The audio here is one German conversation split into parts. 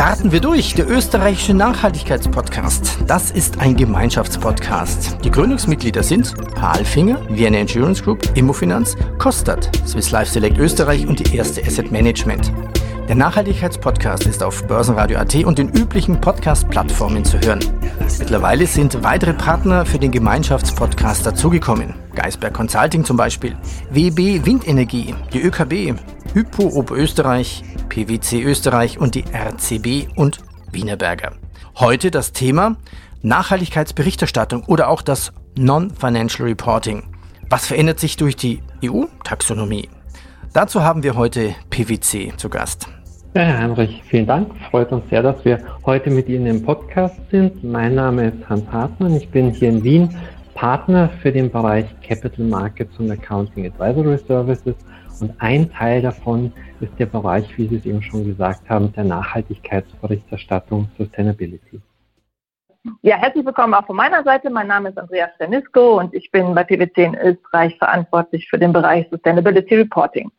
Starten wir durch, der österreichische Nachhaltigkeitspodcast. Das ist ein Gemeinschaftspodcast. Die Gründungsmitglieder sind Palfinger, Vienna Insurance Group, Immofinanz, Kostat, Swiss Life Select Österreich und die erste Asset Management. Der Nachhaltigkeitspodcast ist auf Börsenradio.at und den üblichen Podcast-Plattformen zu hören. Mittlerweile sind weitere Partner für den Gemeinschaftspodcast dazugekommen. Geisberg Consulting zum Beispiel, WB Windenergie, die ÖKB, Hypo Oberösterreich, PwC Österreich und die RCB und Wienerberger. Heute das Thema Nachhaltigkeitsberichterstattung oder auch das Non-Financial Reporting. Was verändert sich durch die EU-Taxonomie? Dazu haben wir heute PwC zu Gast. Ja, Herr Heinrich, vielen Dank. Freut uns sehr, dass wir heute mit Ihnen im Podcast sind. Mein Name ist Hans Hartmann. Ich bin hier in Wien Partner für den Bereich Capital Markets und Accounting Advisory Services. Und ein Teil davon ist der Bereich, wie Sie es eben schon gesagt haben, der Nachhaltigkeitsberichterstattung Sustainability. Ja, herzlich willkommen auch von meiner Seite. Mein Name ist Andreas Stanisko und ich bin bei PwC in Österreich verantwortlich für den Bereich Sustainability Reporting.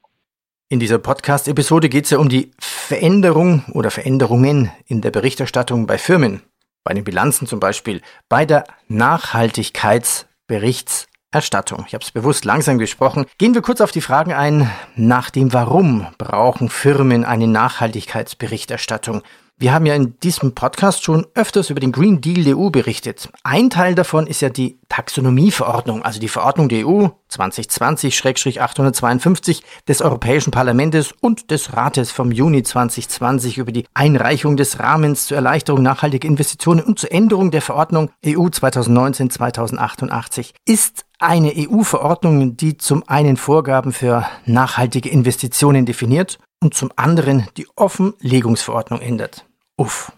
In dieser Podcast-Episode geht es ja um die Veränderung oder Veränderungen in der Berichterstattung bei Firmen, bei den Bilanzen zum Beispiel, bei der Nachhaltigkeitsberichtserstattung. Ich habe es bewusst langsam gesprochen. Gehen wir kurz auf die Fragen ein nach dem Warum brauchen Firmen eine Nachhaltigkeitsberichterstattung. Wir haben ja in diesem Podcast schon öfters über den Green Deal der EU berichtet. Ein Teil davon ist ja die Taxonomieverordnung, also die Verordnung der EU 2020-852 des Europäischen Parlaments und des Rates vom Juni 2020 über die Einreichung des Rahmens zur Erleichterung nachhaltiger Investitionen und zur Änderung der Verordnung EU 2019-2088. Ist eine EU-Verordnung, die zum einen Vorgaben für nachhaltige Investitionen definiert und zum anderen die Offenlegungsverordnung ändert. Uff,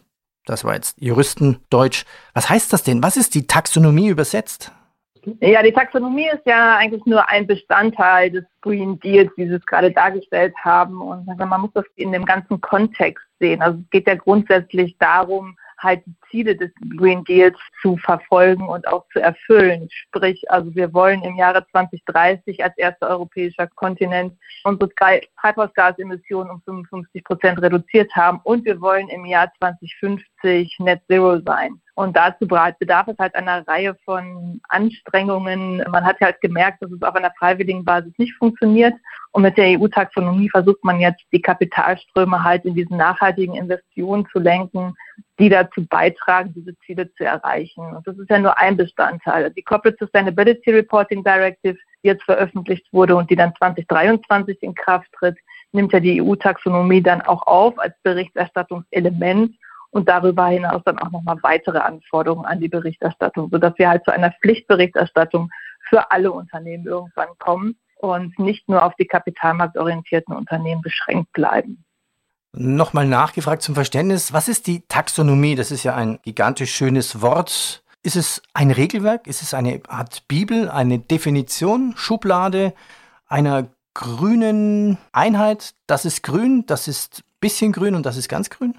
das war jetzt Juristendeutsch. Was heißt das denn? Was ist die Taxonomie übersetzt? Ja, die Taxonomie ist ja eigentlich nur ein Bestandteil des Green Deals, wie Sie es gerade dargestellt haben. Und man muss das in dem ganzen Kontext sehen. Also es geht ja grundsätzlich darum, halt Ziele des Green Deals zu verfolgen und auch zu erfüllen. Sprich, also wir wollen im Jahre 2030 als erster europäischer Kontinent unsere Treibhausgasemissionen um 55 Prozent reduziert haben und wir wollen im Jahr 2050 Net Zero sein. Und dazu bedarf es halt einer Reihe von Anstrengungen. Man hat halt gemerkt, dass es auf einer freiwilligen Basis nicht funktioniert. Und mit der EU-Taxonomie versucht man jetzt, die Kapitalströme halt in diesen nachhaltigen Investitionen zu lenken, die dazu beitragen, diese Ziele zu erreichen. Und das ist ja nur ein Bestandteil. Die Corporate Sustainability Reporting Directive, die jetzt veröffentlicht wurde und die dann 2023 in Kraft tritt, nimmt ja die EU-Taxonomie dann auch auf als Berichterstattungselement und darüber hinaus dann auch nochmal weitere Anforderungen an die Berichterstattung, sodass wir halt zu einer Pflichtberichterstattung für alle Unternehmen irgendwann kommen und nicht nur auf die kapitalmarktorientierten Unternehmen beschränkt bleiben. Nochmal nachgefragt zum Verständnis, was ist die Taxonomie? Das ist ja ein gigantisch schönes Wort. Ist es ein Regelwerk? Ist es eine Art Bibel, eine Definition, Schublade einer grünen Einheit? Das ist grün, das ist bisschen grün und das ist ganz grün?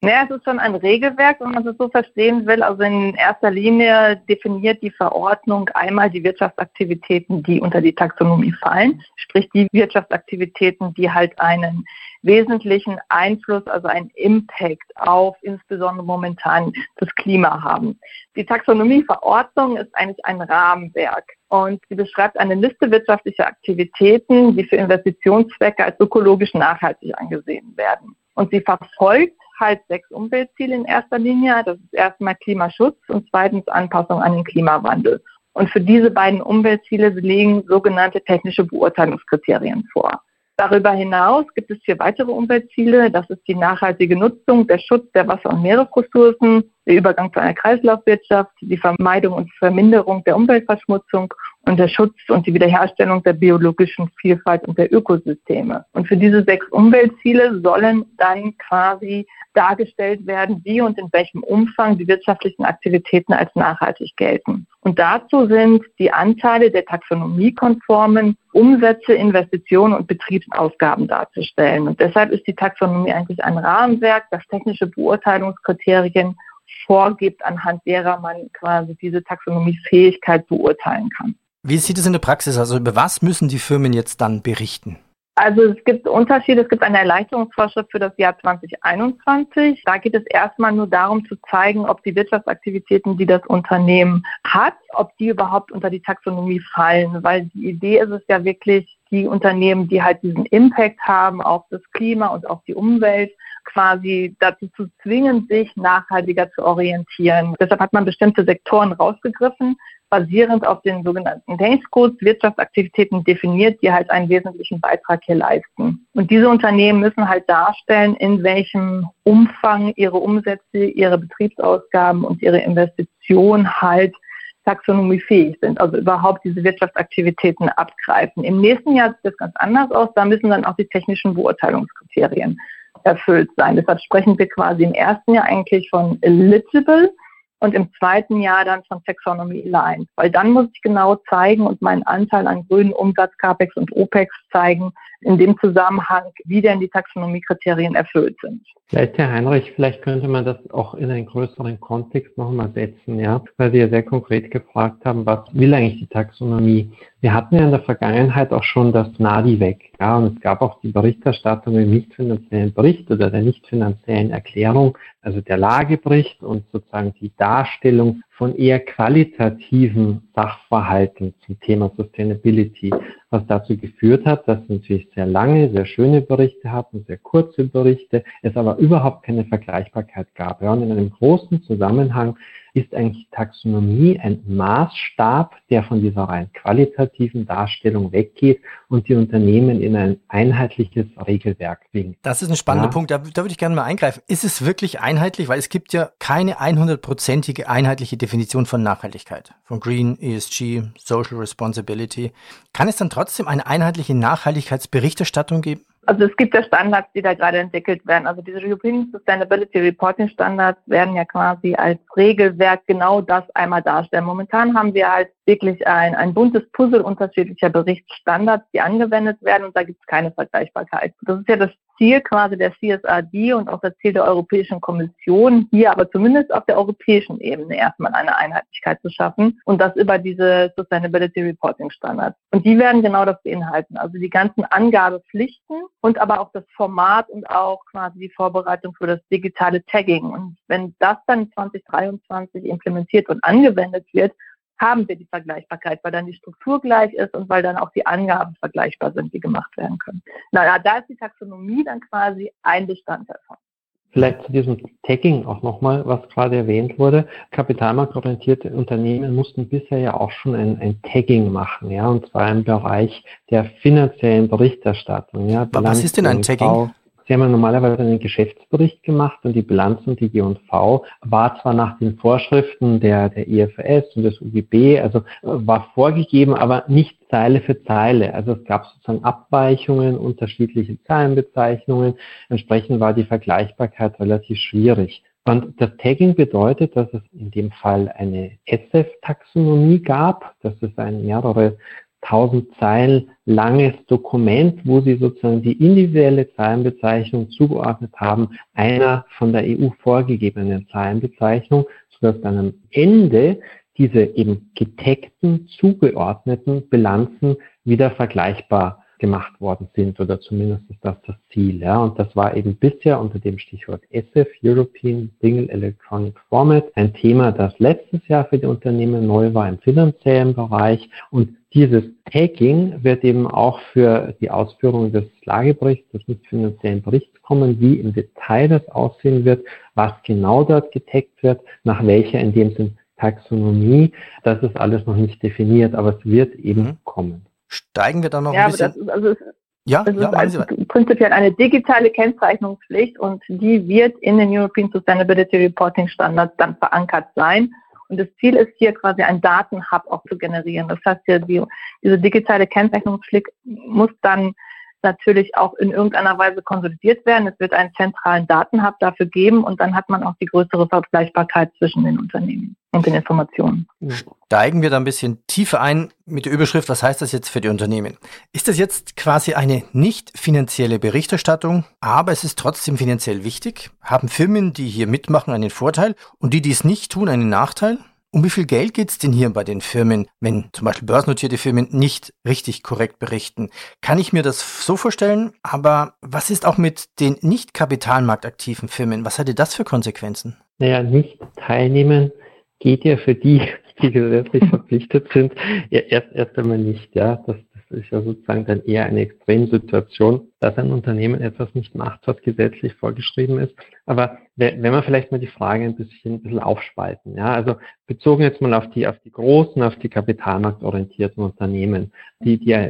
Naja, es ist schon ein Regelwerk, wenn man es so verstehen will. Also in erster Linie definiert die Verordnung einmal die Wirtschaftsaktivitäten, die unter die Taxonomie fallen, sprich die Wirtschaftsaktivitäten, die halt einen wesentlichen Einfluss, also einen Impact auf insbesondere momentan das Klima haben. Die Taxonomieverordnung ist eigentlich ein Rahmenwerk und sie beschreibt eine Liste wirtschaftlicher Aktivitäten, die für Investitionszwecke als ökologisch nachhaltig angesehen werden. Und sie verfolgt halt sechs Umweltziele in erster Linie. Das ist erstmal Klimaschutz und zweitens Anpassung an den Klimawandel. Und für diese beiden Umweltziele legen sogenannte technische Beurteilungskriterien vor. Darüber hinaus gibt es vier weitere Umweltziele. Das ist die nachhaltige Nutzung, der Schutz der Wasser- und Meeresressourcen, der Übergang zu einer Kreislaufwirtschaft, die Vermeidung und Verminderung der Umweltverschmutzung und der Schutz und die Wiederherstellung der biologischen Vielfalt und der Ökosysteme. Und für diese sechs Umweltziele sollen dann quasi dargestellt werden, wie und in welchem Umfang die wirtschaftlichen Aktivitäten als nachhaltig gelten. Und dazu sind die Anteile der taxonomiekonformen Umsätze, Investitionen und Betriebsausgaben darzustellen. Und deshalb ist die Taxonomie eigentlich ein Rahmenwerk, das technische Beurteilungskriterien vorgibt, anhand derer man quasi diese Taxonomiefähigkeit beurteilen kann. Wie sieht es in der Praxis? Also über was müssen die Firmen jetzt dann berichten? Also es gibt Unterschiede. Es gibt eine Erleichterungsvorschrift für das Jahr 2021. Da geht es erstmal nur darum zu zeigen, ob die Wirtschaftsaktivitäten, die das Unternehmen hat, ob die überhaupt unter die Taxonomie fallen. Weil die Idee ist es ja wirklich, die Unternehmen, die halt diesen Impact haben auf das Klima und auf die Umwelt, quasi dazu zu zwingen, sich nachhaltiger zu orientieren. Deshalb hat man bestimmte Sektoren rausgegriffen, basierend auf den sogenannten Codes Wirtschaftsaktivitäten definiert, die halt einen wesentlichen Beitrag hier leisten. Und diese Unternehmen müssen halt darstellen, in welchem Umfang ihre Umsätze, ihre Betriebsausgaben und ihre Investitionen halt taxonomiefähig sind, also überhaupt diese Wirtschaftsaktivitäten abgreifen. Im nächsten Jahr sieht das ganz anders aus. Da müssen dann auch die technischen Beurteilungskriterien erfüllt sein. Deshalb sprechen wir quasi im ersten Jahr eigentlich von eligible und im zweiten Jahr dann von Taxonomy Aligned. Weil dann muss ich genau zeigen und meinen Anteil an grünen Umsatz, CAPEX und OPEX zeigen, in dem Zusammenhang, wie denn die Taxonomiekriterien erfüllt sind. Vielleicht, Herr Heinrich, vielleicht könnte man das auch in einen größeren Kontext nochmal setzen, ja, weil Sie ja sehr konkret gefragt haben, was will eigentlich die Taxonomie? Wir hatten ja in der Vergangenheit auch schon das NADI weg, ja, und es gab auch die Berichterstattung im nicht finanziellen Bericht oder der nicht finanziellen Erklärung, also der Lagebericht und sozusagen die Darstellung von eher qualitativen Sachverhalten zum Thema Sustainability, was dazu geführt hat, dass es natürlich sehr lange, sehr schöne Berichte hatten, sehr kurze Berichte, es aber überhaupt keine Vergleichbarkeit gab. Ja, und in einem großen Zusammenhang ist eigentlich Taxonomie ein Maßstab, der von dieser rein qualitativen Darstellung weggeht und die Unternehmen in ein einheitliches Regelwerk bringt. Das ist ein spannender ja. Punkt, da, da würde ich gerne mal eingreifen. Ist es wirklich einheitlich? Weil es gibt ja keine 100%ige einheitliche Definition von Nachhaltigkeit, von Green, ESG, Social Responsibility. Kann es dann trotzdem eine einheitliche Nachhaltigkeitsberichterstattung geben? Also es gibt ja Standards, die da gerade entwickelt werden. Also diese European Sustainability Reporting Standards werden ja quasi als Regelwerk genau das einmal darstellen. Momentan haben wir halt wirklich ein, ein buntes Puzzle unterschiedlicher Berichtsstandards, die angewendet werden und da gibt es keine Vergleichbarkeit. Das ist ja das Ziel quasi der CSRD und auch das Ziel der Europäischen Kommission, hier aber zumindest auf der europäischen Ebene erstmal eine Einheitlichkeit zu schaffen und das über diese Sustainability Reporting Standards. Und die werden genau das beinhalten, also die ganzen Angabepflichten und aber auch das Format und auch quasi die Vorbereitung für das digitale Tagging. Und wenn das dann 2023 implementiert und angewendet wird, haben wir die Vergleichbarkeit, weil dann die Struktur gleich ist und weil dann auch die Angaben vergleichbar sind, die gemacht werden können. Naja, da ist die Taxonomie dann quasi ein Bestandteil von. Vielleicht zu diesem Tagging auch nochmal, was gerade erwähnt wurde. Kapitalmarktorientierte Unternehmen mussten bisher ja auch schon ein, ein Tagging machen, ja, und zwar im Bereich der finanziellen Berichterstattung. Ja, was ist denn ein Tagging? Sie haben ja normalerweise einen Geschäftsbericht gemacht und die Bilanz und die G&V war zwar nach den Vorschriften der, der IFRS und des UGB, also war vorgegeben, aber nicht Zeile für Zeile. Also es gab sozusagen Abweichungen, unterschiedliche Zahlenbezeichnungen. Entsprechend war die Vergleichbarkeit relativ schwierig. Und das Tagging bedeutet, dass es in dem Fall eine SF-Taxonomie gab. Das ist ein mehrere 1000 Zeilen langes Dokument, wo Sie sozusagen die individuelle Zahlenbezeichnung zugeordnet haben, einer von der EU vorgegebenen Zahlenbezeichnung, sodass dann am Ende diese eben getaggten, zugeordneten Bilanzen wieder vergleichbar gemacht worden sind oder zumindest ist das das Ziel. Ja. Und das war eben bisher unter dem Stichwort ESEF, European Single Electronic Format, ein Thema, das letztes Jahr für die Unternehmen neu war im finanziellen Bereich. Und dieses Tagging wird eben auch für die Ausführung des Lageberichts, des nicht finanziellen Berichts kommen, wie im Detail das aussehen wird, was genau dort getaggt wird, nach welcher in dem Sinn Taxonomie. Das ist alles noch nicht definiert, aber es wird eben mhm. kommen. Steigen wir dann noch ja, ein bisschen. Ist, also es, ja, das ja, ist also prinzipiell eine digitale Kennzeichnungspflicht und die wird in den European Sustainability Reporting Standards dann verankert sein. Und das Ziel ist hier quasi ein Datenhub auch zu generieren. Das heißt, die, diese digitale Kennzeichnungspflicht muss dann natürlich auch in irgendeiner Weise konsolidiert werden. Es wird einen zentralen Datenhub dafür geben und dann hat man auch die größere Vergleichbarkeit zwischen den Unternehmen und den Informationen. Steigen wir da ein bisschen tiefer ein mit der Überschrift, was heißt das jetzt für die Unternehmen? Ist das jetzt quasi eine nicht finanzielle Berichterstattung, aber es ist trotzdem finanziell wichtig? Haben Firmen, die hier mitmachen, einen Vorteil und die, die es nicht tun, einen Nachteil? Um wie viel Geld geht es denn hier bei den Firmen, wenn zum Beispiel börsennotierte Firmen nicht richtig korrekt berichten? Kann ich mir das so vorstellen? Aber was ist auch mit den nicht kapitalmarktaktiven Firmen? Was hatte das für Konsequenzen? Naja, nicht teilnehmen geht ja für die, die gesetzlich verpflichtet sind, ja, erst, erst einmal nicht. Ja, das, das ist ja sozusagen dann eher eine Extremsituation, dass ein Unternehmen etwas nicht macht, was gesetzlich vorgeschrieben ist. Aber wenn wir vielleicht mal die Frage ein bisschen, ein bisschen aufspalten, ja, also bezogen jetzt mal auf die, auf die großen, auf die kapitalmarktorientierten Unternehmen, die, die ja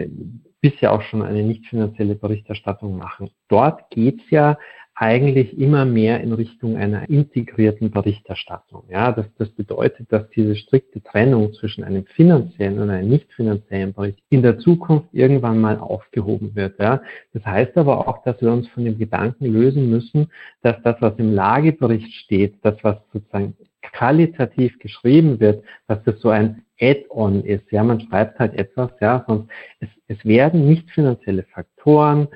bisher auch schon eine nicht finanzielle Berichterstattung machen. Dort geht's ja eigentlich immer mehr in Richtung einer integrierten Berichterstattung. Ja, das, das bedeutet, dass diese strikte Trennung zwischen einem finanziellen und einem nicht finanziellen Bericht in der Zukunft irgendwann mal aufgehoben wird. Ja, das heißt aber auch, dass wir uns von dem Gedanken lösen müssen, dass das, was im Lagebericht steht, das, was sozusagen qualitativ geschrieben wird, dass das so ein Add-on ist. Ja, man schreibt halt etwas, ja, sonst es, es werden nicht finanzielle Faktoren,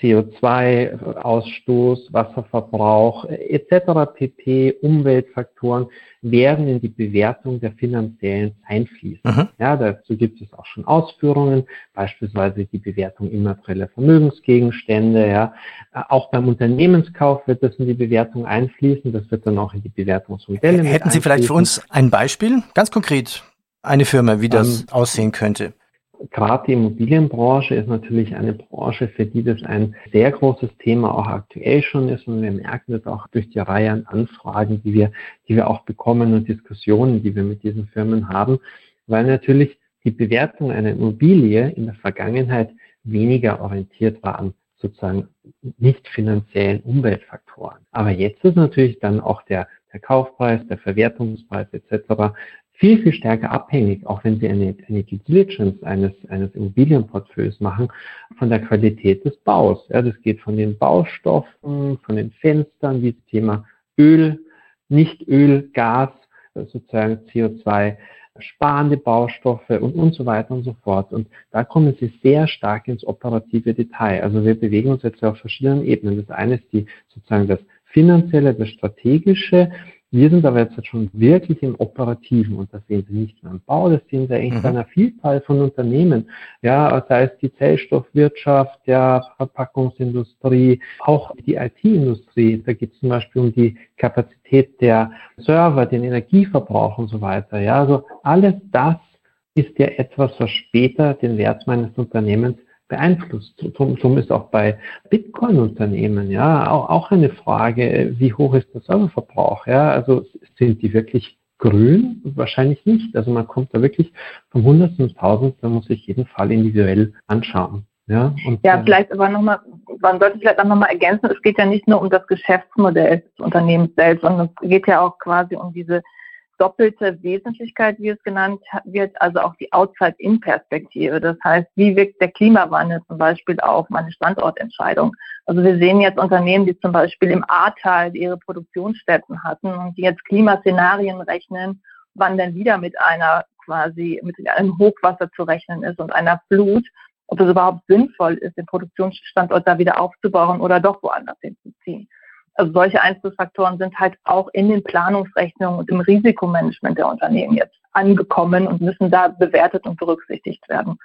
CO2-Ausstoß, Wasserverbrauch etc. pp. Umweltfaktoren werden in die Bewertung der finanziellen einfließen. Mhm. Ja, dazu gibt es auch schon Ausführungen, beispielsweise die Bewertung immaterieller Vermögensgegenstände. Ja, auch beim Unternehmenskauf wird das in die Bewertung einfließen. Das wird dann auch in die Bewertungsmodelle. Hätten Sie vielleicht für uns ein Beispiel, ganz konkret, eine Firma, wie das ähm, aussehen könnte? Gerade die Immobilienbranche ist natürlich eine Branche, für die das ein sehr großes Thema auch aktuell schon ist. Und wir merken das auch durch die Reihe an Anfragen, die wir, die wir auch bekommen und Diskussionen, die wir mit diesen Firmen haben, weil natürlich die Bewertung einer Immobilie in der Vergangenheit weniger orientiert war an sozusagen nicht finanziellen Umweltfaktoren. Aber jetzt ist natürlich dann auch der, der Kaufpreis, der Verwertungspreis etc viel, viel stärker abhängig, auch wenn Sie eine, eine Diligence eines, eines Immobilienportfolios machen, von der Qualität des Baus. Ja, das geht von den Baustoffen, von den Fenstern, wie das Thema Öl, nicht Öl, Gas, sozusagen CO2 sparende Baustoffe und, und so weiter und so fort. Und da kommen Sie sehr stark ins operative Detail. Also wir bewegen uns jetzt auf verschiedenen Ebenen. Das eine ist die, sozusagen das finanzielle, das strategische, wir sind aber jetzt schon wirklich im Operativen und das sehen Sie nicht nur im Bau, das sehen Sie eigentlich mhm. bei einer Vielzahl von Unternehmen. Ja, sei es die Zellstoffwirtschaft, ja, Verpackungsindustrie, auch die IT-Industrie. Da geht es zum Beispiel um die Kapazität der Server, den Energieverbrauch und so weiter. Ja, also alles das ist ja etwas, was später den Wert meines Unternehmens beeinflusst. Drum ist auch bei Bitcoin-Unternehmen ja auch, auch eine Frage, wie hoch ist der Serververbrauch? Ja, also sind die wirklich grün? Wahrscheinlich nicht. Also man kommt da wirklich vom Hundertsten ins Tausend, da muss ich jeden Fall individuell anschauen. Ja, und, ja vielleicht aber nochmal, man sollte vielleicht auch nochmal ergänzen, es geht ja nicht nur um das Geschäftsmodell des Unternehmens selbst, sondern es geht ja auch quasi um diese doppelte Wesentlichkeit, wie es genannt wird, also auch die Outside-In-Perspektive. Das heißt, wie wirkt der Klimawandel zum Beispiel auf meine Standortentscheidung? Also wir sehen jetzt Unternehmen, die zum Beispiel im Ahrtal ihre Produktionsstätten hatten und die jetzt Klimaszenarien rechnen, wann denn wieder mit einer quasi, mit einem Hochwasser zu rechnen ist und einer Flut, ob es überhaupt sinnvoll ist, den Produktionsstandort da wieder aufzubauen oder doch woanders hinzuziehen. Also solche Einflussfaktoren sind halt auch in den Planungsrechnungen und im Risikomanagement der Unternehmen jetzt angekommen und müssen da bewertet und berücksichtigt werden.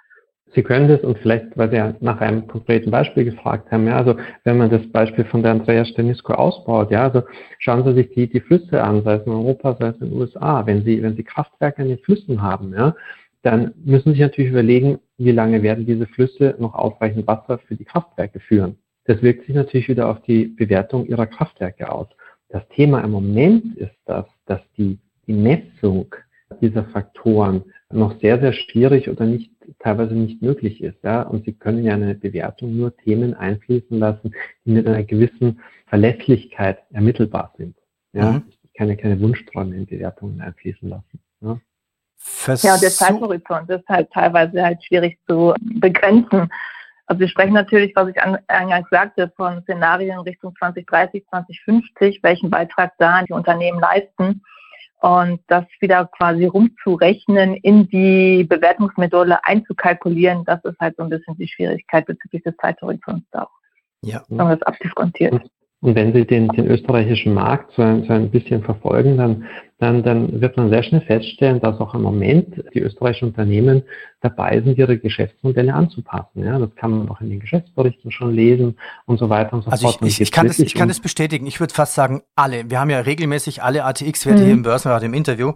Sie können das und vielleicht, weil Sie ja nach einem konkreten Beispiel gefragt haben, ja, also wenn man das Beispiel von der Andrea Stenisko ausbaut, ja, also schauen Sie sich die, die Flüsse an, sei es in Europa, sei es in den USA, wenn Sie, wenn Sie Kraftwerke in den Flüssen haben, ja, dann müssen Sie sich natürlich überlegen, wie lange werden diese Flüsse noch ausreichend Wasser für die Kraftwerke führen. Das wirkt sich natürlich wieder auf die Bewertung ihrer Kraftwerke aus. Das Thema im Moment ist das, dass die, die Messung dieser Faktoren noch sehr, sehr schwierig oder nicht, teilweise nicht möglich ist. Ja? Und Sie können ja eine Bewertung nur Themen einfließen lassen, die mit einer gewissen Verlässlichkeit ermittelbar sind. Ja? Mhm. Ich keine, keine Wunschträume in Bewertungen einfließen lassen. Ja. ja, der Zeithorizont ist halt teilweise halt schwierig zu begrenzen. Also wir sprechen natürlich, was ich eingangs sagte, von Szenarien Richtung 2030, 2050, welchen Beitrag da die Unternehmen leisten. Und das wieder quasi rumzurechnen, in die Bewertungsmethode einzukalkulieren, das ist halt so ein bisschen die Schwierigkeit bezüglich des Zeithorizonts da auch. Ja. Wenn man das abdiskontiert. Und wenn Sie den, den österreichischen Markt so ein, so ein bisschen verfolgen, dann, dann, dann wird man sehr schnell feststellen, dass auch im Moment die österreichischen Unternehmen dabei sind, ihre Geschäftsmodelle anzupassen. Ja, das kann man auch in den Geschäftsberichten schon lesen und so weiter und so also fort. Ich, ich, ich, kann das, ich kann das bestätigen. Ich würde fast sagen, alle. Wir haben ja regelmäßig alle ATX-Werte mhm. hier im Börsenrat im Interview.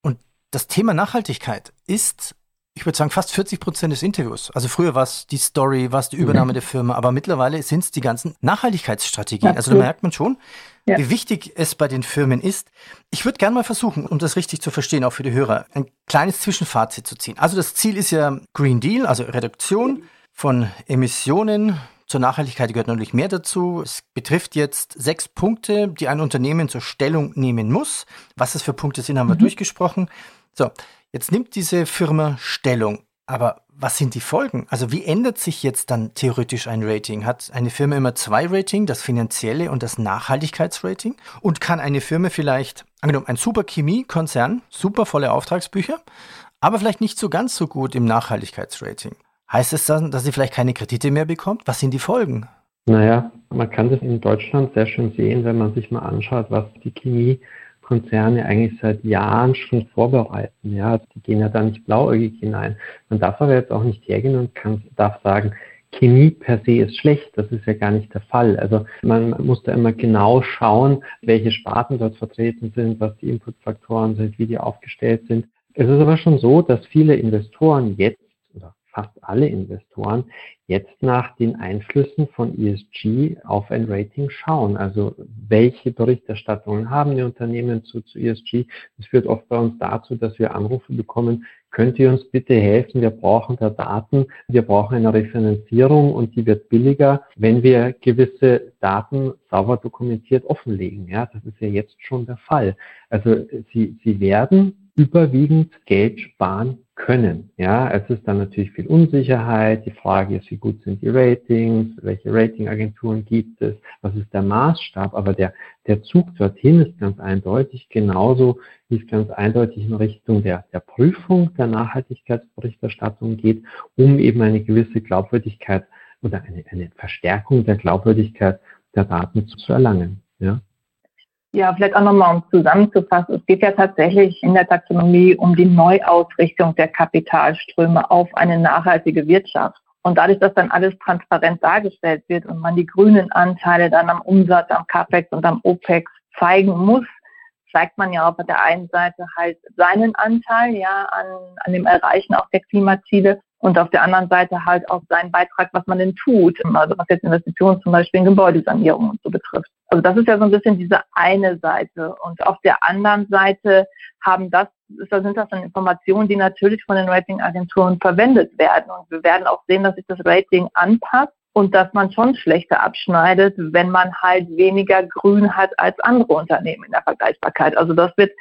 Und das Thema Nachhaltigkeit ist ich würde sagen, fast 40 Prozent des Interviews. Also früher war es die Story, war es die Übernahme mhm. der Firma, aber mittlerweile sind es die ganzen Nachhaltigkeitsstrategien. Absolut. Also da merkt man schon, ja. wie wichtig es bei den Firmen ist. Ich würde gerne mal versuchen, um das richtig zu verstehen, auch für die Hörer, ein kleines Zwischenfazit zu ziehen. Also das Ziel ist ja Green Deal, also Reduktion von Emissionen. Zur Nachhaltigkeit gehört natürlich mehr dazu. Es betrifft jetzt sechs Punkte, die ein Unternehmen zur Stellung nehmen muss. Was es für Punkte sind, haben wir mhm. durchgesprochen. So, Jetzt nimmt diese Firma Stellung. Aber was sind die Folgen? Also wie ändert sich jetzt dann theoretisch ein Rating? Hat eine Firma immer zwei Rating, das finanzielle und das Nachhaltigkeitsrating? Und kann eine Firma vielleicht, angenommen, ein super Chemiekonzern, super volle Auftragsbücher, aber vielleicht nicht so ganz so gut im Nachhaltigkeitsrating? Heißt es dann, dass sie vielleicht keine Kredite mehr bekommt? Was sind die Folgen? Naja, man kann das in Deutschland sehr schön sehen, wenn man sich mal anschaut, was die Chemie Konzerne eigentlich seit Jahren schon vorbereiten. Ja, also die gehen ja da nicht blauäugig hinein. Man darf aber jetzt auch nicht hergehen und kann, darf sagen, Chemie per se ist schlecht. Das ist ja gar nicht der Fall. Also man muss da immer genau schauen, welche Sparten dort vertreten sind, was die Inputfaktoren sind, wie die aufgestellt sind. Es ist aber schon so, dass viele Investoren jetzt fast alle Investoren jetzt nach den Einflüssen von ESG auf ein Rating schauen. Also welche Berichterstattungen haben die Unternehmen zu, zu ESG? Das führt oft bei uns dazu, dass wir Anrufe bekommen, könnt ihr uns bitte helfen? Wir brauchen da Daten, wir brauchen eine Refinanzierung und die wird billiger, wenn wir gewisse Daten sauber dokumentiert offenlegen. Ja, das ist ja jetzt schon der Fall. Also sie, sie werden überwiegend Geld sparen können. Ja, es ist dann natürlich viel Unsicherheit. Die Frage ist, wie gut sind die Ratings? Welche Ratingagenturen gibt es? Was ist der Maßstab? Aber der, der Zug dorthin ist ganz eindeutig, genauso wie es ganz eindeutig in Richtung der, der Prüfung der Nachhaltigkeitsberichterstattung geht, um eben eine gewisse Glaubwürdigkeit oder eine, eine Verstärkung der Glaubwürdigkeit der Daten zu, erlangen. Ja. Ja, vielleicht auch nochmal, um zusammenzufassen. Es geht ja tatsächlich in der Taxonomie um die Neuausrichtung der Kapitalströme auf eine nachhaltige Wirtschaft. Und dadurch, dass dann alles transparent dargestellt wird und man die grünen Anteile dann am Umsatz, am CAPEX und am OPEX zeigen muss, zeigt man ja auf der einen Seite halt seinen Anteil ja an, an dem Erreichen auch der Klimaziele und auf der anderen Seite halt auch seinen Beitrag, was man denn tut, also was jetzt Investitionen zum Beispiel in Gebäudesanierung und so betrifft. Also das ist ja so ein bisschen diese eine Seite. Und auf der anderen Seite haben das, da sind das dann Informationen, die natürlich von den Ratingagenturen verwendet werden. Und wir werden auch sehen, dass sich das Rating anpasst und dass man schon schlechter abschneidet, wenn man halt weniger Grün hat als andere Unternehmen in der Vergleichbarkeit. Also das wird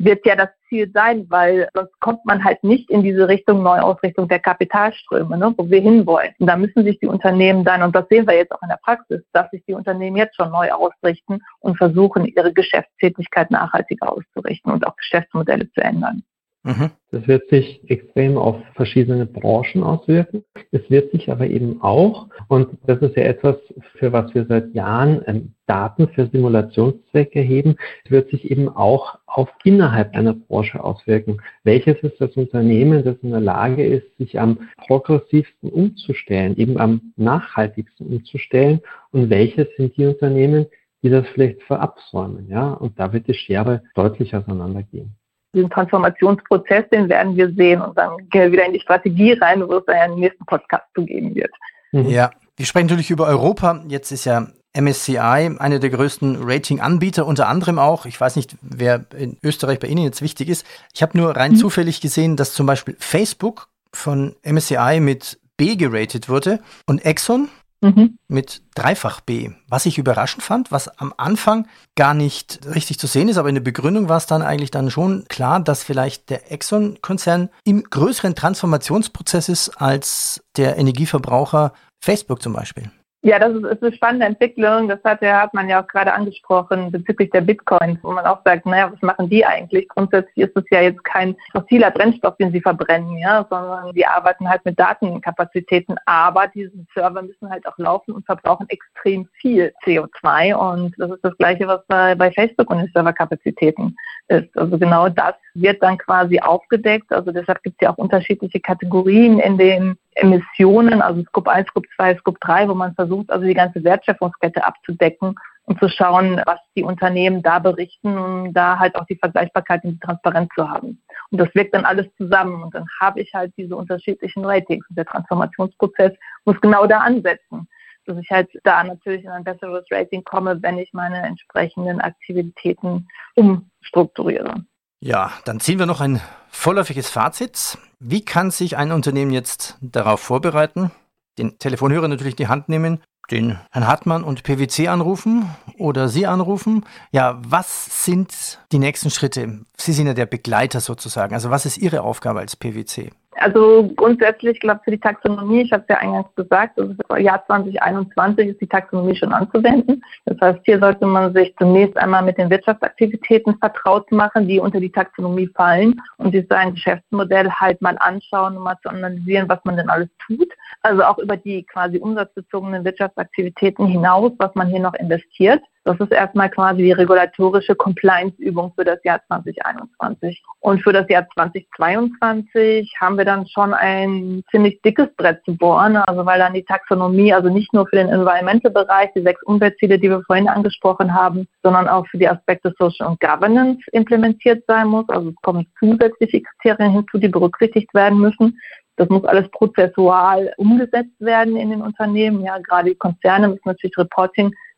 wird ja das Ziel sein, weil sonst kommt man halt nicht in diese Richtung Neuausrichtung der Kapitalströme, ne, wo wir hinwollen. Und da müssen sich die Unternehmen dann, und das sehen wir jetzt auch in der Praxis, dass sich die Unternehmen jetzt schon neu ausrichten und versuchen, ihre Geschäftstätigkeit nachhaltiger auszurichten und auch Geschäftsmodelle zu ändern. Mhm. Das wird sich extrem auf verschiedene Branchen auswirken. Es wird sich aber eben auch, und das ist ja etwas, für was wir seit Jahren ähm, Daten für Simulationszwecke heben, es wird sich eben auch auf innerhalb einer Branche auswirken. Welches ist das Unternehmen, das in der Lage ist, sich am progressivsten umzustellen, eben am nachhaltigsten umzustellen und welches sind die Unternehmen, die das vielleicht verabsäumen, ja? Und da wird die Schere deutlich auseinandergehen diesen Transformationsprozess, den werden wir sehen und dann gehen wir wieder in die Strategie rein, wo es dann ja im nächsten Podcast zu geben wird. Mhm. Ja, wir sprechen natürlich über Europa. Jetzt ist ja MSCI einer der größten Rating-Anbieter, unter anderem auch. Ich weiß nicht, wer in Österreich bei Ihnen jetzt wichtig ist. Ich habe nur rein mhm. zufällig gesehen, dass zum Beispiel Facebook von MSCI mit B geratet wurde und Exxon mhm. mit Dreifach B. Was ich überraschend fand, was am Anfang gar nicht richtig zu sehen ist, aber in der Begründung war es dann eigentlich dann schon klar, dass vielleicht der Exxon-Konzern im größeren Transformationsprozess ist als der Energieverbraucher Facebook zum Beispiel. Ja, das ist, ist, eine spannende Entwicklung. Das hat, ja, hat man ja auch gerade angesprochen bezüglich der Bitcoins, wo man auch sagt, naja, was machen die eigentlich? Grundsätzlich ist es ja jetzt kein fossiler Brennstoff, den sie verbrennen, ja, sondern die arbeiten halt mit Datenkapazitäten. Aber diese Server müssen halt auch laufen und verbrauchen extrem viel CO2. Und das ist das Gleiche, was bei, bei Facebook und den Serverkapazitäten ist. Also genau das wird dann quasi aufgedeckt. Also deshalb gibt es ja auch unterschiedliche Kategorien in den Emissionen, also Scope 1, Scope 2, Scope 3, wo man versucht, also die ganze Wertschöpfungskette abzudecken und zu schauen, was die Unternehmen da berichten, um da halt auch die Vergleichbarkeit und die Transparenz zu haben. Und das wirkt dann alles zusammen und dann habe ich halt diese unterschiedlichen Ratings und der Transformationsprozess muss genau da ansetzen, dass ich halt da natürlich in ein besseres Rating komme, wenn ich meine entsprechenden Aktivitäten umstrukturiere. Ja, dann ziehen wir noch ein vorläufiges Fazit. Wie kann sich ein Unternehmen jetzt darauf vorbereiten? Den Telefonhörer natürlich die Hand nehmen, den Herrn Hartmann und PwC anrufen oder Sie anrufen. Ja, was sind die nächsten Schritte? Sie sind ja der Begleiter sozusagen. Also was ist Ihre Aufgabe als PwC? Also grundsätzlich, ich glaube, für die Taxonomie, ich habe es ja eingangs gesagt, für Jahr 2021 ist die Taxonomie schon anzuwenden. Das heißt, hier sollte man sich zunächst einmal mit den Wirtschaftsaktivitäten vertraut machen, die unter die Taxonomie fallen und sich sein Geschäftsmodell halt mal anschauen und mal zu analysieren, was man denn alles tut. Also auch über die quasi umsatzbezogenen Wirtschaftsaktivitäten hinaus, was man hier noch investiert. Das ist erstmal quasi die regulatorische Compliance-Übung für das Jahr 2021. Und für das Jahr 2022 haben wir dann schon ein ziemlich dickes Brett zu bohren, also weil dann die Taxonomie, also nicht nur für den Environmental-Bereich, die sechs Umweltziele, die wir vorhin angesprochen haben, sondern auch für die Aspekte Social und Governance implementiert sein muss. Also es kommen zusätzliche Kriterien hinzu, die berücksichtigt werden müssen. Das muss alles prozessual umgesetzt werden in den Unternehmen. Ja, gerade die Konzerne müssen natürlich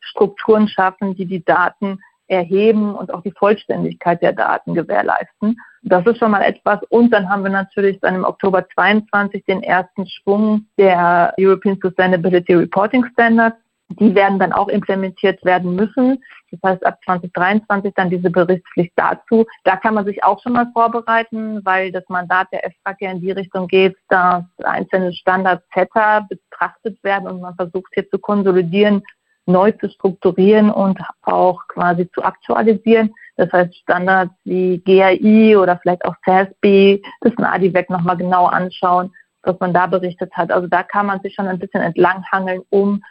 Reporting-Strukturen schaffen, die die Daten erheben und auch die Vollständigkeit der Daten gewährleisten. Das ist schon mal etwas. Und dann haben wir natürlich dann im Oktober 22 den ersten Schwung der European Sustainability Reporting Standards die werden dann auch implementiert werden müssen. Das heißt, ab 2023 dann diese Berichtspflicht dazu. Da kann man sich auch schon mal vorbereiten, weil das Mandat der FPAC ja in die Richtung geht, dass einzelne Standards CETA betrachtet werden und man versucht hier zu konsolidieren, neu zu strukturieren und auch quasi zu aktualisieren. Das heißt, Standards wie GAI oder vielleicht auch CESB, das NADIVEC nochmal genau anschauen, was man da berichtet hat. Also da kann man sich schon ein bisschen entlanghangeln, um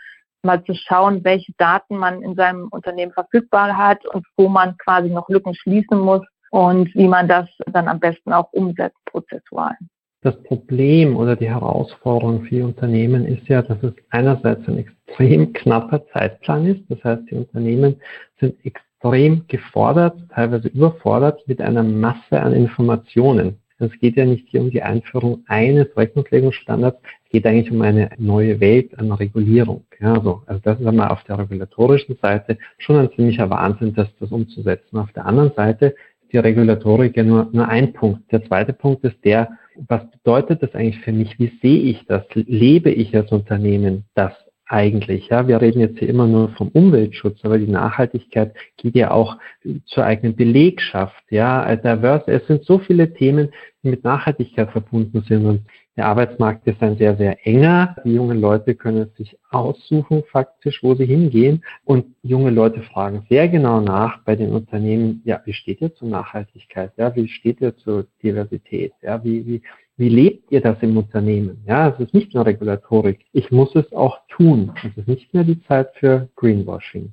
mal zu schauen, welche Daten man in seinem Unternehmen verfügbar hat und wo man quasi noch Lücken schließen muss und wie man das dann am besten auch umsetzt prozessual. Das Problem oder die Herausforderung für die Unternehmen ist ja, dass es einerseits ein extrem knapper Zeitplan ist. Das heißt, die Unternehmen sind extrem gefordert, teilweise überfordert mit einer Masse an Informationen. Es geht ja nicht hier um die Einführung eines Rechnungslegungsstandards, es geht eigentlich um eine neue Welt an Regulierung. Ja, so. Also das ist einmal auf der regulatorischen Seite schon ein ziemlicher Wahnsinn, das, das umzusetzen. Auf der anderen Seite ist die Regulatorik ja nur, nur ein Punkt. Der zweite Punkt ist der, was bedeutet das eigentlich für mich? Wie sehe ich das? Lebe ich als Unternehmen das eigentlich? Ja, wir reden jetzt hier immer nur vom Umweltschutz, aber die Nachhaltigkeit geht ja auch zur eigenen Belegschaft. Ja, diverse. Es sind so viele Themen, die mit Nachhaltigkeit verbunden sind und der Arbeitsmarkt ist ein sehr, sehr enger. Die jungen Leute können sich aussuchen faktisch, wo sie hingehen. Und junge Leute fragen sehr genau nach bei den Unternehmen, ja, wie steht ihr zur Nachhaltigkeit? Ja, wie steht ihr zur Diversität? Ja, wie, wie, wie lebt ihr das im Unternehmen? Ja, es ist nicht nur Regulatorik. Ich muss es auch tun. Es ist nicht mehr die Zeit für Greenwashing.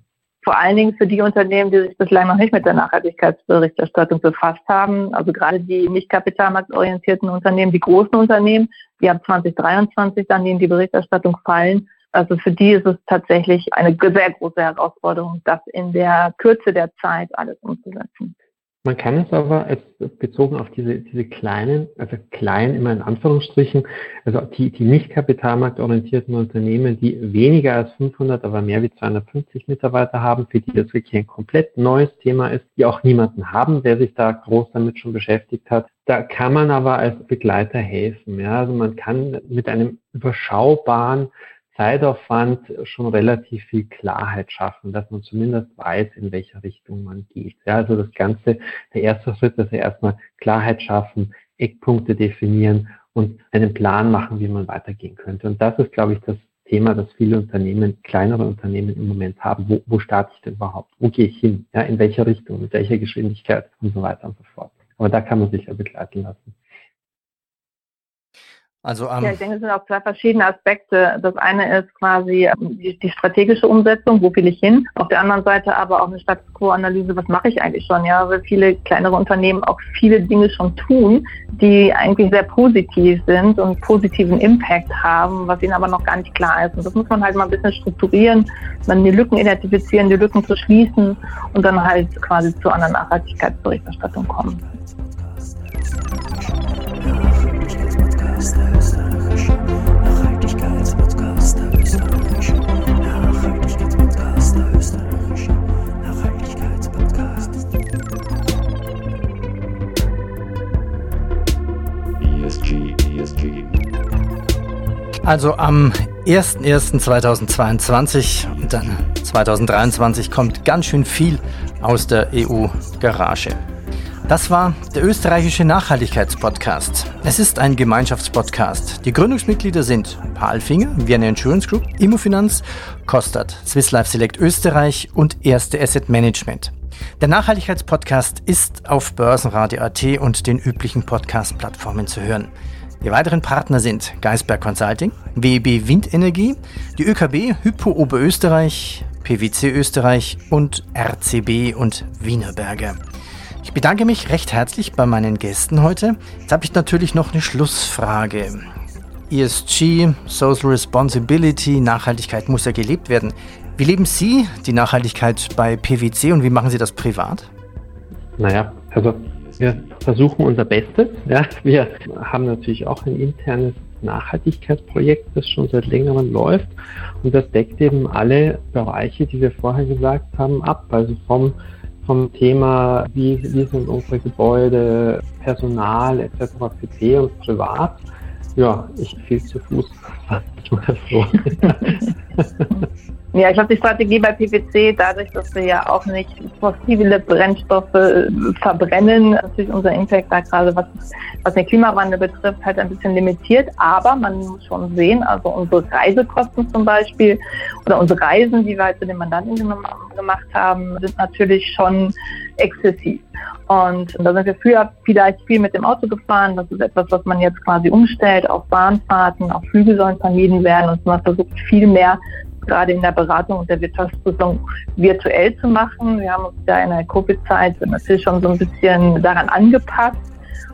Vor allen Dingen für die Unternehmen, die sich bislang noch nicht mit der Nachhaltigkeitsberichterstattung befasst haben. Also gerade die nicht kapitalmarktorientierten Unternehmen, die großen Unternehmen, die ab 2023 dann in die Berichterstattung fallen. Also für die ist es tatsächlich eine sehr große Herausforderung, das in der Kürze der Zeit alles umzusetzen. Man kann es aber bezogen auf diese, diese kleinen, also klein immer in Anführungsstrichen, also die, die nicht kapitalmarktorientierten Unternehmen, die weniger als 500, aber mehr wie 250 Mitarbeiter haben, für die das wirklich ein komplett neues Thema ist, die auch niemanden haben, der sich da groß damit schon beschäftigt hat. Da kann man aber als Begleiter helfen. Ja? Also man kann mit einem überschaubaren Zeitaufwand schon relativ viel Klarheit schaffen, dass man zumindest weiß, in welche Richtung man geht. Ja, also das Ganze, der erste Schritt ist ja erstmal Klarheit schaffen, Eckpunkte definieren und einen Plan machen, wie man weitergehen könnte. Und das ist, glaube ich, das Thema, das viele Unternehmen, kleinere Unternehmen im Moment haben. Wo, wo starte ich denn überhaupt? Wo gehe ich hin? Ja, in welche Richtung? Mit welcher Geschwindigkeit? Und so weiter und so fort. Aber da kann man sich ja begleiten lassen. Also, ähm, ja, ich denke, es sind auch zwei verschiedene Aspekte. Das eine ist quasi ähm, die, die, strategische Umsetzung, wo will ich hin? Auf der anderen Seite aber auch eine Status Quo-Analyse, was mache ich eigentlich schon? Ja, weil viele kleinere Unternehmen auch viele Dinge schon tun, die eigentlich sehr positiv sind und positiven Impact haben, was ihnen aber noch gar nicht klar ist. Und das muss man halt mal ein bisschen strukturieren, dann die Lücken identifizieren, die Lücken zu schließen und dann halt quasi zu einer Nachhaltigkeitsberichterstattung kommen. Also am 01.01.2022 und dann 2023 kommt ganz schön viel aus der EU-Garage. Das war der österreichische Nachhaltigkeitspodcast. Es ist ein Gemeinschaftspodcast. Die Gründungsmitglieder sind Palfinger, Vienna Insurance Group, Immofinanz, Kostat, Swiss Life Select Österreich und Erste Asset Management. Der Nachhaltigkeitspodcast ist auf Börsenradio.at und den üblichen Podcast-Plattformen zu hören. Die weiteren Partner sind Geisberg Consulting, WEB Windenergie, die ÖKB, Hypo Oberösterreich, PwC Österreich und RCB und Wienerberger. Ich bedanke mich recht herzlich bei meinen Gästen heute. Jetzt habe ich natürlich noch eine Schlussfrage. ESG, Social Responsibility, Nachhaltigkeit muss ja gelebt werden. Wie leben Sie die Nachhaltigkeit bei PwC und wie machen Sie das privat? Naja, also wir versuchen unser Bestes. Ja. Wir haben natürlich auch ein internes Nachhaltigkeitsprojekt, das schon seit längerem läuft. Und das deckt eben alle Bereiche, die wir vorher gesagt haben, ab. Also vom, vom Thema, wie, wie sind unsere Gebäude, Personal etc. pp. und privat. Ja, ich viel zu Fuß. Ja, ich glaube, die Strategie bei PwC, dadurch, dass wir ja auch nicht fossile Brennstoffe äh, verbrennen, natürlich unser Impact da gerade, was, was den Klimawandel betrifft, halt ein bisschen limitiert. Aber man muss schon sehen, also unsere Reisekosten zum Beispiel oder unsere Reisen, die wir halt zu den Mandanten gemacht haben, sind natürlich schon exzessiv. Und da sind wir früher vielleicht viel mit dem Auto gefahren. Das ist etwas, was man jetzt quasi umstellt auf Bahnfahrten, auf Flüge sollen vermieden werden und man versucht viel mehr gerade in der Beratung und der Wirtschaftsprüfung virtuell zu machen. Wir haben uns ja in der Covid-Zeit natürlich schon so ein bisschen daran angepasst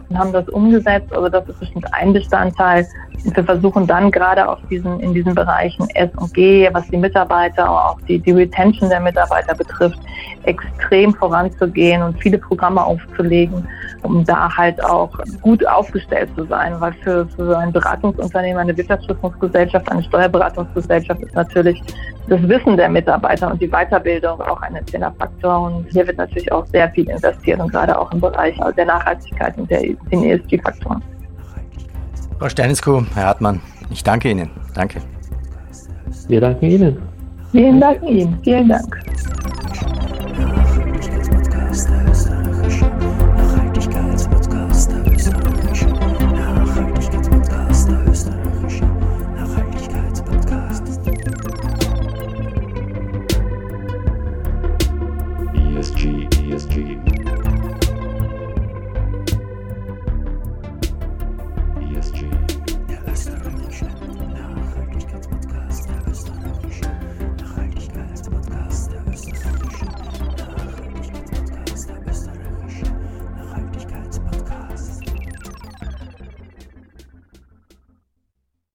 und haben das umgesetzt. Also das ist bestimmt ein Bestandteil. Wir versuchen dann gerade auf diesen, in diesen Bereichen S und G, was die Mitarbeiter, auch die, die Retention der Mitarbeiter betrifft, extrem voranzugehen und viele Programme aufzulegen, um da halt auch gut aufgestellt zu sein. Weil für, für ein Beratungsunternehmen, eine Wirtschaftsprüfungsgesellschaft, eine Steuerberatungsgesellschaft ist natürlich das Wissen der Mitarbeiter und die Weiterbildung auch ein entscheidender Faktor. Und hier wird natürlich auch sehr viel investiert und gerade auch im Bereich der Nachhaltigkeit und der, den ESG-Faktoren. Frau Steinesko, Herr Hartmann, ich danke Ihnen. Danke. Wir danken Ihnen. Vielen Dank Ihnen. Vielen Dank.